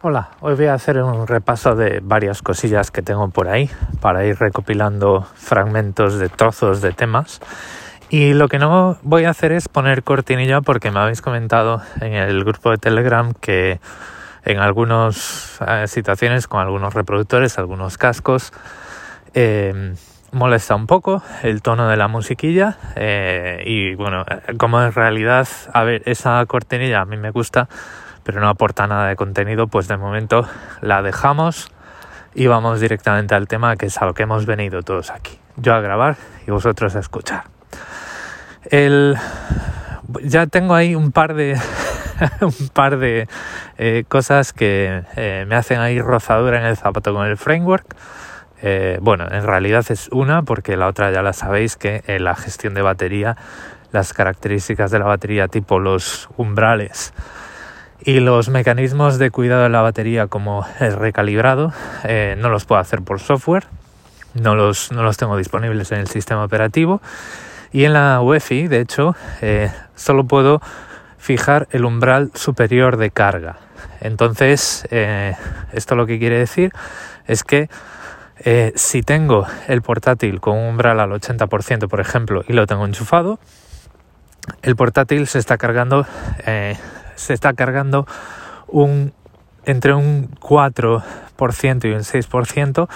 Hola, hoy voy a hacer un repaso de varias cosillas que tengo por ahí para ir recopilando fragmentos de trozos de temas. Y lo que no voy a hacer es poner cortinilla porque me habéis comentado en el grupo de Telegram que en algunas eh, situaciones con algunos reproductores, algunos cascos, eh, molesta un poco el tono de la musiquilla eh, y bueno, como en realidad, a ver, esa cortinilla a mí me gusta pero no aporta nada de contenido, pues de momento la dejamos y vamos directamente al tema que es a lo que hemos venido todos aquí. Yo a grabar y vosotros a escuchar. El, ya tengo ahí un par de un par de eh, cosas que eh, me hacen ahí rozadura en el zapato con el framework. Eh, bueno, en realidad es una porque la otra ya la sabéis que la gestión de batería, las características de la batería tipo los umbrales y los mecanismos de cuidado de la batería como el recalibrado eh, no los puedo hacer por software, no los, no los tengo disponibles en el sistema operativo y en la UEFI de hecho eh, solo puedo fijar el umbral superior de carga. Entonces eh, esto lo que quiere decir es que si tengo el portátil con un umbral al 80% por ejemplo y lo tengo enchufado, el portátil se está cargando se está cargando un, entre un 4% y un 6%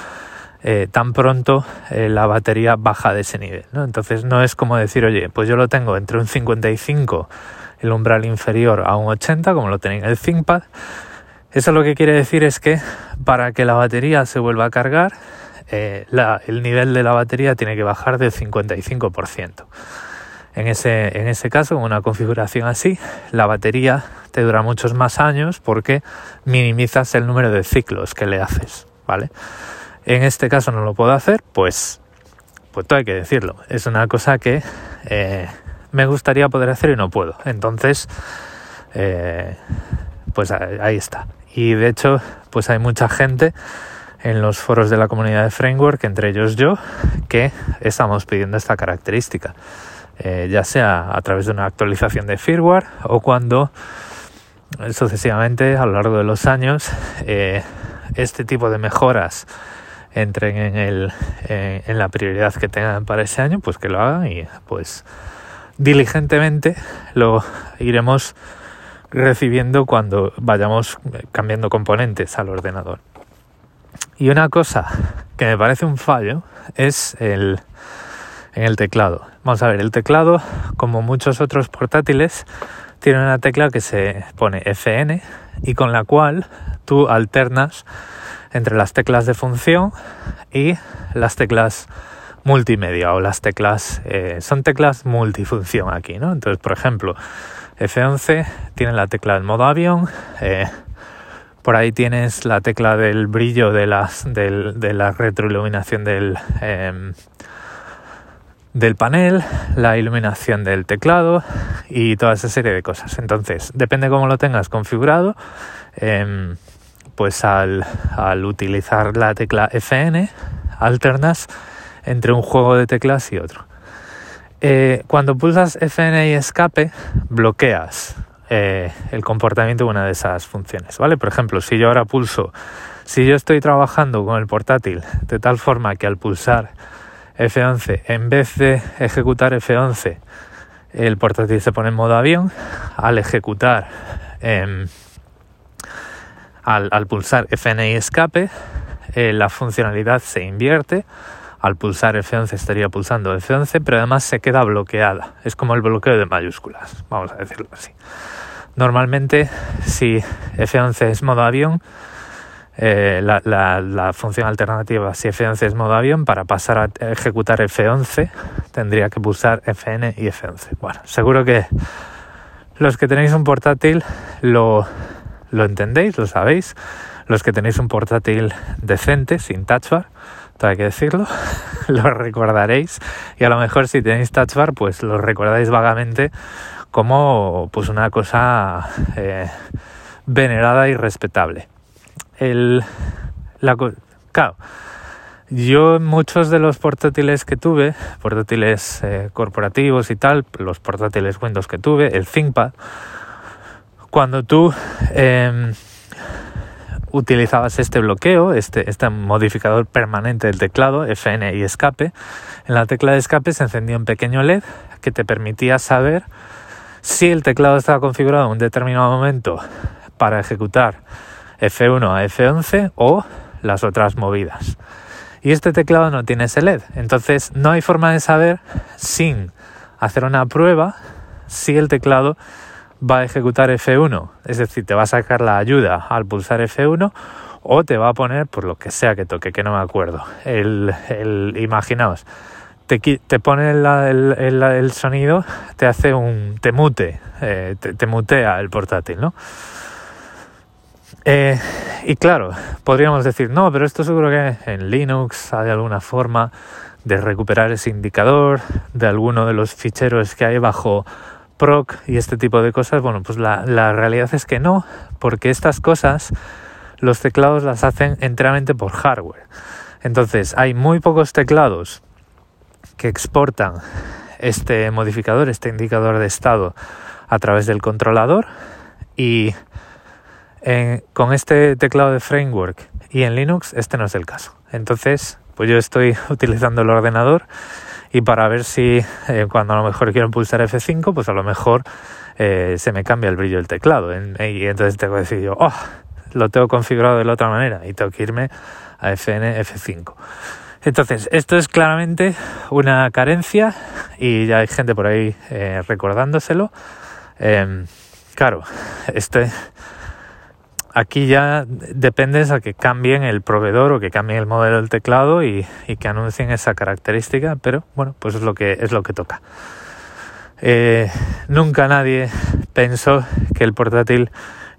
eh, tan pronto eh, la batería baja de ese nivel. Entonces no es como decir, oye, pues yo lo tengo entre un 55, el umbral inferior a un 80, como lo tenéis en el ThinkPad. Eso lo que quiere decir es que para que la batería se vuelva a cargar, eh, el nivel de la batería tiene que bajar del 55%. En ese, en ese caso, con una configuración así, la batería te dura muchos más años porque minimizas el número de ciclos que le haces, ¿vale? En este caso no lo puedo hacer, pues, pues todo hay que decirlo. Es una cosa que eh, me gustaría poder hacer y no puedo. Entonces, eh, pues ahí está. Y de hecho, pues hay mucha gente en los foros de la comunidad de Framework, entre ellos yo, que estamos pidiendo esta característica. Eh, ya sea a través de una actualización de firmware o cuando eh, sucesivamente a lo largo de los años eh, este tipo de mejoras entren en, el, en la prioridad que tengan para ese año, pues que lo hagan y pues diligentemente lo iremos recibiendo cuando vayamos cambiando componentes al ordenador. Y una cosa que me parece un fallo es el en el teclado. Vamos a ver, el teclado, como muchos otros portátiles, tiene una tecla que se pone FN y con la cual tú alternas entre las teclas de función y las teclas multimedia o las teclas eh, son teclas multifunción aquí, ¿no? Entonces, por ejemplo, F11 tiene la tecla del modo avión, eh, por ahí tienes la tecla del brillo de, las, de la retroiluminación del, em, del panel, la iluminación del teclado y toda esa serie de cosas. Entonces, depende cómo lo tengas configurado, em, pues al, utilizar la tecla FN, alternas entre un juego de teclas y otro. Eh, cuando pulsas FN y escape, bloqueas eh, el comportamiento de una de esas funciones, ¿vale? Por ejemplo, si yo ahora pulso, si yo estoy trabajando con el portátil de tal forma que al pulsar F11, en vez de ejecutar F11, el portátil se pone en modo avión. Al ejecutar, em, al, pulsar FN y escape, eh, la funcionalidad se invierte. Al pulsar F11 estaría pulsando F11, pero además se queda bloqueada. Es como el bloqueo de mayúsculas, vamos a decirlo así. Normalmente, si F11 es modo avión, eh, la, función alternativa si F11 es modo avión, para pasar a ejecutar F11 tendría que pulsar Fn y F11. Bueno, seguro que los que tenéis un portátil lo, lo entendéis, lo sabéis. Los que tenéis un portátil decente, sin touch bar, hay que decirlo, lo recordaréis. Y a lo mejor si tenéis touch bar, pues lo recordáis vagamente como pues una cosa eh, venerada y respetable el, la, claro, yo muchos de los portátiles que tuve, portátiles eh, corporativos y tal, los portátiles Windows que tuve, el ThinkPad, cuando tú em, utilizabas este bloqueo, este, este modificador permanente del teclado, FN y escape, en la tecla de escape se encendía un pequeño LED que te permitía saber si el teclado estaba configurado en un determinado momento para ejecutar F1 a F11 o las otras movidas. Y este teclado no tiene ese LED, entonces no hay forma de saber sin hacer una prueba si el teclado va a ejecutar F1, es decir, te va a sacar la ayuda al pulsar F1 o te va a poner por lo que sea que toque, que no me acuerdo. El, el imaginaos, te, te pone el, sonido, te hace un, te mute, eh, te, mutea el portátil, ¿no? Eh, y claro, podríamos decir, no, pero esto seguro que en Linux hay alguna forma de recuperar ese indicador de alguno de los ficheros que hay bajo proc y este tipo de cosas, bueno, pues la, realidad es que no, porque estas cosas los teclados las hacen enteramente por hardware. Entonces, hay muy pocos teclados que exportan este modificador, este indicador de estado a través del controlador y con este teclado de framework y en Linux este no es el caso. Entonces, pues yo estoy utilizando el ordenador y para ver si eh, cuando a lo mejor quiero pulsar F5, pues a lo mejor eh, se me cambia el brillo del teclado. y entonces tengo que decir yo, oh, lo tengo configurado de la otra manera y tengo que irme a FN F5. Entonces, esto es claramente una carencia y ya hay gente por ahí eh, recordándoselo. Em, claro, este aquí ya dependes a que cambien el proveedor o que cambien el modelo del teclado y, que anuncien esa característica, pero bueno, pues es lo que es lo que toca. Eh, nunca nadie pensó que el portátil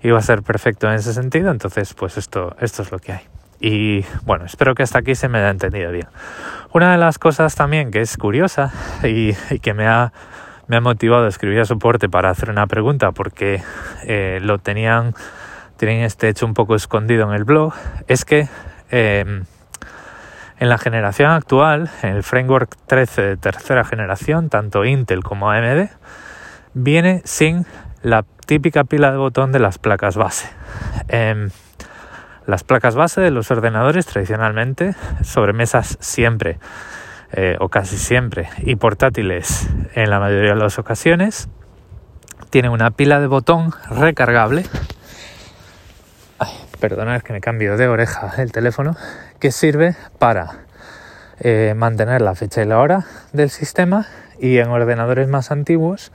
iba a ser perfecto en ese sentido, entonces pues esto, esto es lo que hay. Y bueno, espero que hasta aquí se me haya entendido bien. Una de las cosas también que es curiosa y, que me ha, me ha motivado a escribir a soporte para hacer una pregunta, porque eh, lo tenían tienen este hecho un poco escondido en el blog, es que em, en la generación actual, en el framework 13 de tercera generación, tanto Intel como AMD, viene sin la típica pila de botón de las placas base. Em, las placas base de los ordenadores tradicionalmente, sobremesas siempre eh, o casi siempre y portátiles en la mayoría de las ocasiones, tienen una pila de botón recargable perdonad que me cambio de oreja el teléfono, que sirve para eh, mantener la fecha y la hora del sistema y en ordenadores más antiguos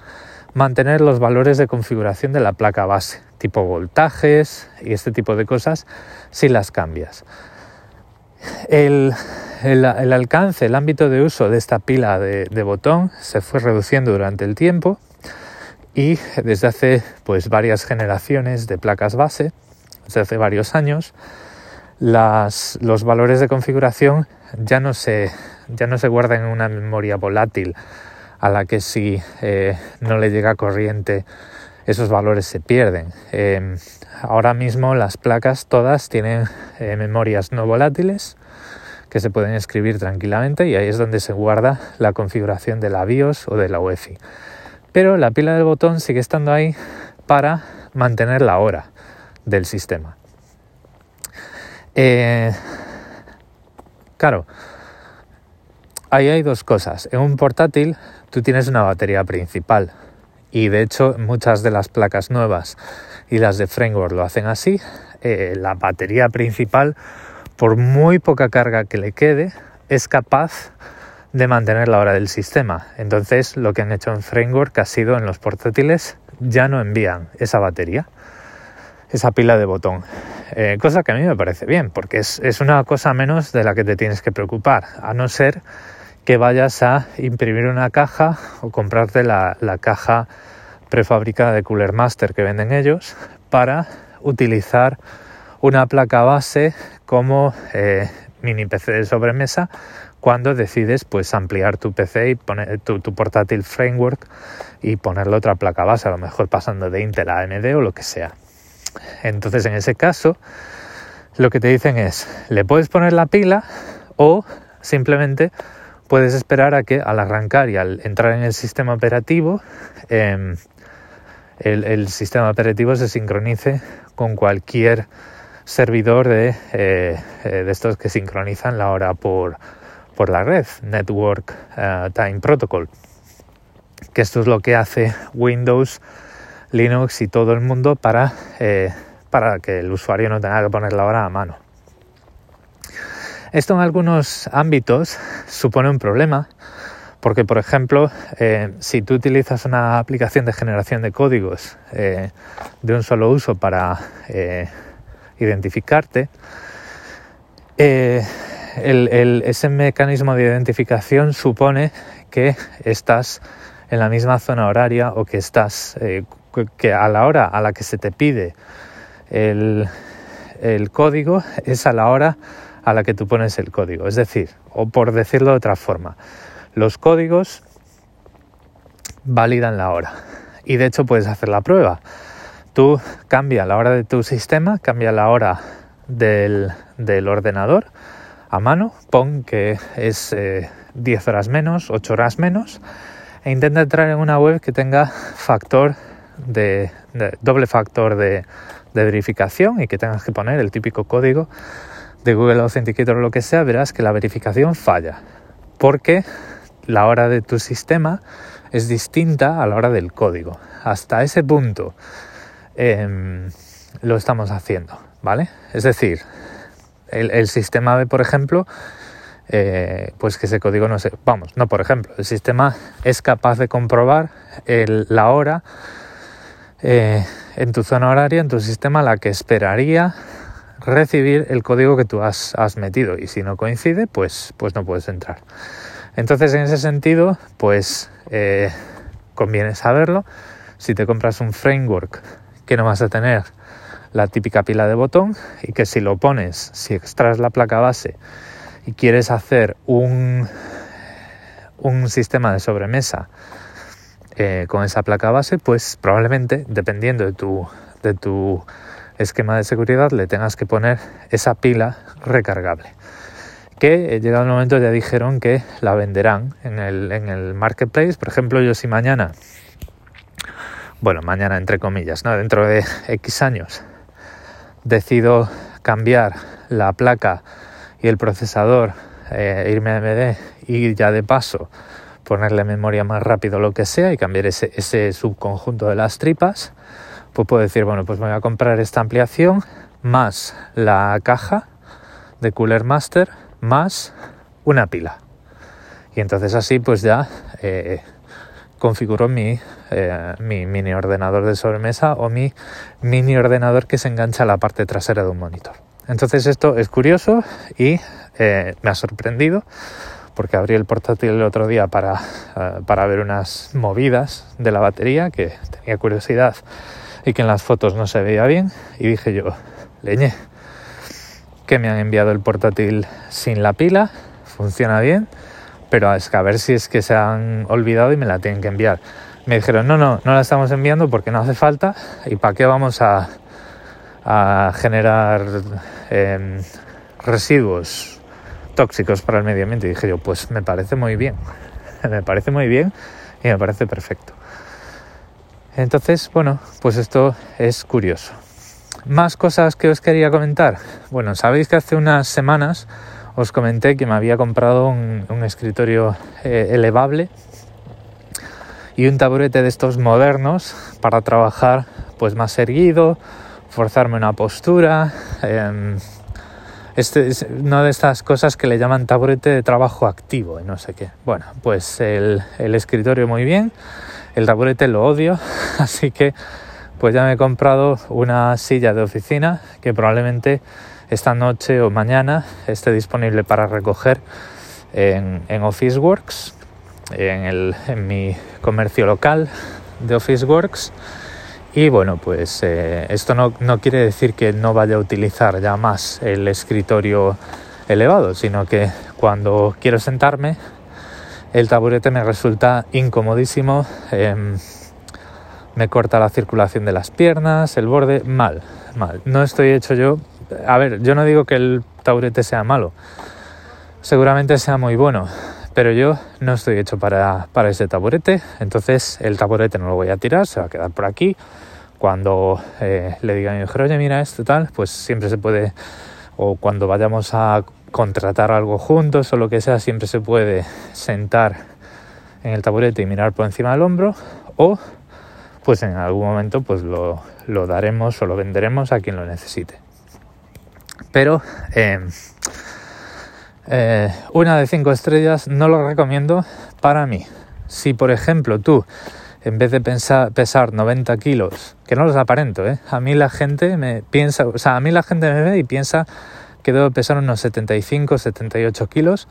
mantener los valores de configuración de la placa base, tipo voltajes y este tipo de cosas si las cambias. El, alcance, el ámbito de uso de esta pila de, de, botón se fue reduciendo durante el tiempo y desde hace pues varias generaciones de placas base desde hace varios años, los valores de configuración ya no, se, ya no se guardan en una memoria volátil a la que si eh, no le llega corriente esos valores se pierden. Em, ahora mismo las placas todas tienen eh, memorias no volátiles que se pueden escribir tranquilamente y ahí es donde se guarda la configuración de la BIOS o de la UEFI. Pero la pila del botón sigue estando ahí para mantener la hora del sistema. Eh, claro, ahí hay dos cosas. En un portátil tú tienes una batería principal y de hecho muchas de las placas nuevas y las de framework lo hacen así. Eh, la batería principal, por muy poca carga que le quede, es capaz de mantener la hora del sistema. Entonces lo que han hecho en framework ha sido en los portátiles ya no envían esa batería esa pila de botón. Eh, cosa que a mí me parece bien, porque es, una cosa menos de la que te tienes que preocupar, a no ser que vayas a imprimir una caja o comprarte la, caja prefabricada de Cooler Master que venden ellos para utilizar una placa base como eh, mini PC de sobremesa cuando decides pues ampliar tu PC y poner tu, tu, portátil framework y ponerle otra placa base, a lo mejor pasando de Intel a AMD o lo que sea. Entonces, en ese caso, lo que te dicen es, le puedes poner la pila o simplemente puedes esperar a que al arrancar y al entrar en el sistema operativo, em, el, sistema operativo se sincronice con cualquier servidor de, eh, eh, de estos que sincronizan la hora por, por la red, Network Time Protocol. Que esto es lo que hace Windows, Linux y todo el mundo para, para que el usuario no tenga que poner la hora a mano. Esto en algunos ámbitos supone un problema porque, por ejemplo, eh, si tú utilizas una aplicación de generación de códigos eh, de un solo uso para eh, identificarte, ese mecanismo de identificación supone que estás en la misma zona horaria o que estás que a la hora a la que se te pide el, el código es a la hora a la que tú pones el código. Es decir, o por decirlo de otra forma, los códigos validan la hora. Y de hecho puedes hacer la prueba. Tú cambia la hora de tu sistema, cambia la hora del, ordenador a mano, pon que es 10 eh, horas menos, 8 horas menos, e intenta entrar en una web que tenga factor de, doble factor de, de, verificación y que tengas que poner el típico código de Google Authenticator o lo que sea, verás que la verificación falla. Porque la hora de tu sistema es distinta a la hora del código. Hasta ese punto em, lo estamos haciendo, ¿vale? Es decir, el, sistema ve, por ejemplo, eh, pues que ese código no se... Vamos, no por ejemplo, el sistema es capaz de comprobar la hora eh, en tu zona horaria, en tu sistema, la que esperaría recibir el código que tú has, metido y si no coincide, pues, pues no puedes entrar. Entonces, en ese sentido, pues eh, conviene saberlo. Si te compras un framework que no vas a tener la típica pila de botón y que si lo pones, si extraes la placa base y quieres hacer un, un sistema de sobremesa eh, con esa placa base, pues probablemente, dependiendo de tu, de tu esquema de seguridad, le tengas que poner esa pila recargable que eh, llegado el momento ya dijeron que la venderán en el, en el marketplace. Por ejemplo, yo si mañana, bueno, mañana entre comillas, ¿no? dentro de X años, decido cambiar la placa y el procesador, eh, irme a AMD y ya de paso ponerle memoria más rápido lo que sea y cambiar ese, subconjunto de las tripas, pues puedo decir, bueno, pues voy a comprar esta ampliación más la caja de Cooler Master más una pila. Y entonces así pues ya eh, configuro mi, eh, mi, mini ordenador de sobremesa o mi mini ordenador que se engancha a la parte trasera de un monitor. Entonces esto es curioso y eh, me ha sorprendido porque abrí el portátil el otro día para, para ver unas movidas de la batería que tenía curiosidad y que en las fotos no se veía bien y dije yo, leñe, que me han enviado el portátil sin la pila, funciona bien, pero es que a ver si es que se han olvidado y me la tienen que enviar. Me dijeron, no, no, no la estamos enviando porque no hace falta y para qué vamos a, generar em, residuos tóxicos para el medio ambiente. Dije yo, pues me parece muy bien, me parece muy bien y me parece perfecto. Entonces, bueno, pues esto es curioso. Más cosas que os quería comentar. Bueno, sabéis que hace unas semanas os comenté que me había comprado un, escritorio eh, elevable y un taburete de estos modernos para trabajar pues más erguido, forzarme una postura. Em, este es una de estas cosas que le llaman taburete de trabajo activo y no sé qué. Bueno, pues el, el escritorio muy bien, el taburete lo odio, así que pues ya me he comprado una silla de oficina que probablemente esta noche o mañana esté disponible para recoger en, en Officeworks, en, en, mi comercio local de Officeworks. Y bueno, pues eh, esto no, no quiere decir que no vaya a utilizar ya más el escritorio elevado, sino que cuando quiero sentarme, el taburete me resulta incomodísimo. Em, me corta la circulación de las piernas, el borde, mal, mal. No estoy hecho yo, a ver, yo no digo que el taburete sea malo, seguramente sea muy bueno, pero yo no estoy hecho para, para ese taburete, entonces el taburete no lo voy a tirar, se va a quedar por aquí, cuando eh, le diga a mi mujer, oye, mira esto tal, pues siempre se puede, o cuando vayamos a contratar algo juntos o lo que sea, siempre se puede sentar en el taburete y mirar por encima del hombro, o pues en algún momento pues lo, lo daremos o lo venderemos a quien lo necesite. Pero em, eh, una de cinco estrellas no lo recomiendo para mí. Si por ejemplo tú en vez de pensar, pesar 90 kilos, que no los aparento, ¿eh? a mí la gente me piensa, o sea, a mí la gente me ve y piensa que debo pesar unos 75, 78 kilos,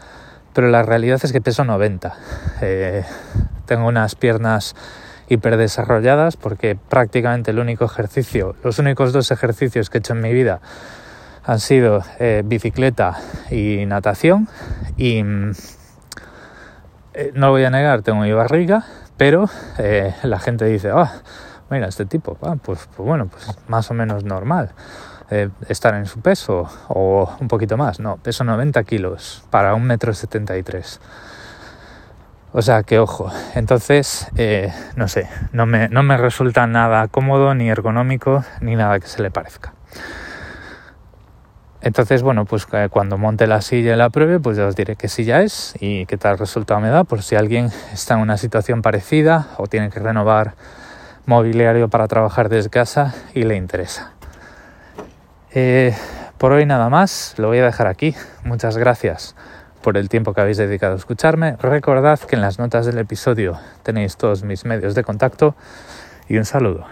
pero la realidad es que peso 90. Eh, tengo unas piernas hiperdesarrolladas porque prácticamente el único ejercicio, los únicos dos ejercicios que he hecho en mi vida han sido eh, bicicleta y natación y mm, eh, no lo voy a negar, tengo mi barriga, pero eh, la gente dice, ah, mira, este tipo, ah, pues, pues, bueno, pues más o menos normal estar en su peso o un poquito más. No, peso 90 kilos para un metro 73. O sea, que ojo. Entonces, no sé, no me, no me resulta nada cómodo, ni ergonómico, ni nada que se le parezca. Entonces, bueno, pues eh, cuando monte la silla y la pruebe, pues ya os diré qué silla es y qué tal resultado me da, por si alguien está en una situación parecida o tiene que renovar mobiliario para trabajar desde casa y le interesa. Eh, por hoy nada más, lo voy a dejar aquí. Muchas gracias por el tiempo que habéis dedicado a escucharme. Recordad que en las notas del episodio tenéis todos mis medios de contacto y un saludo.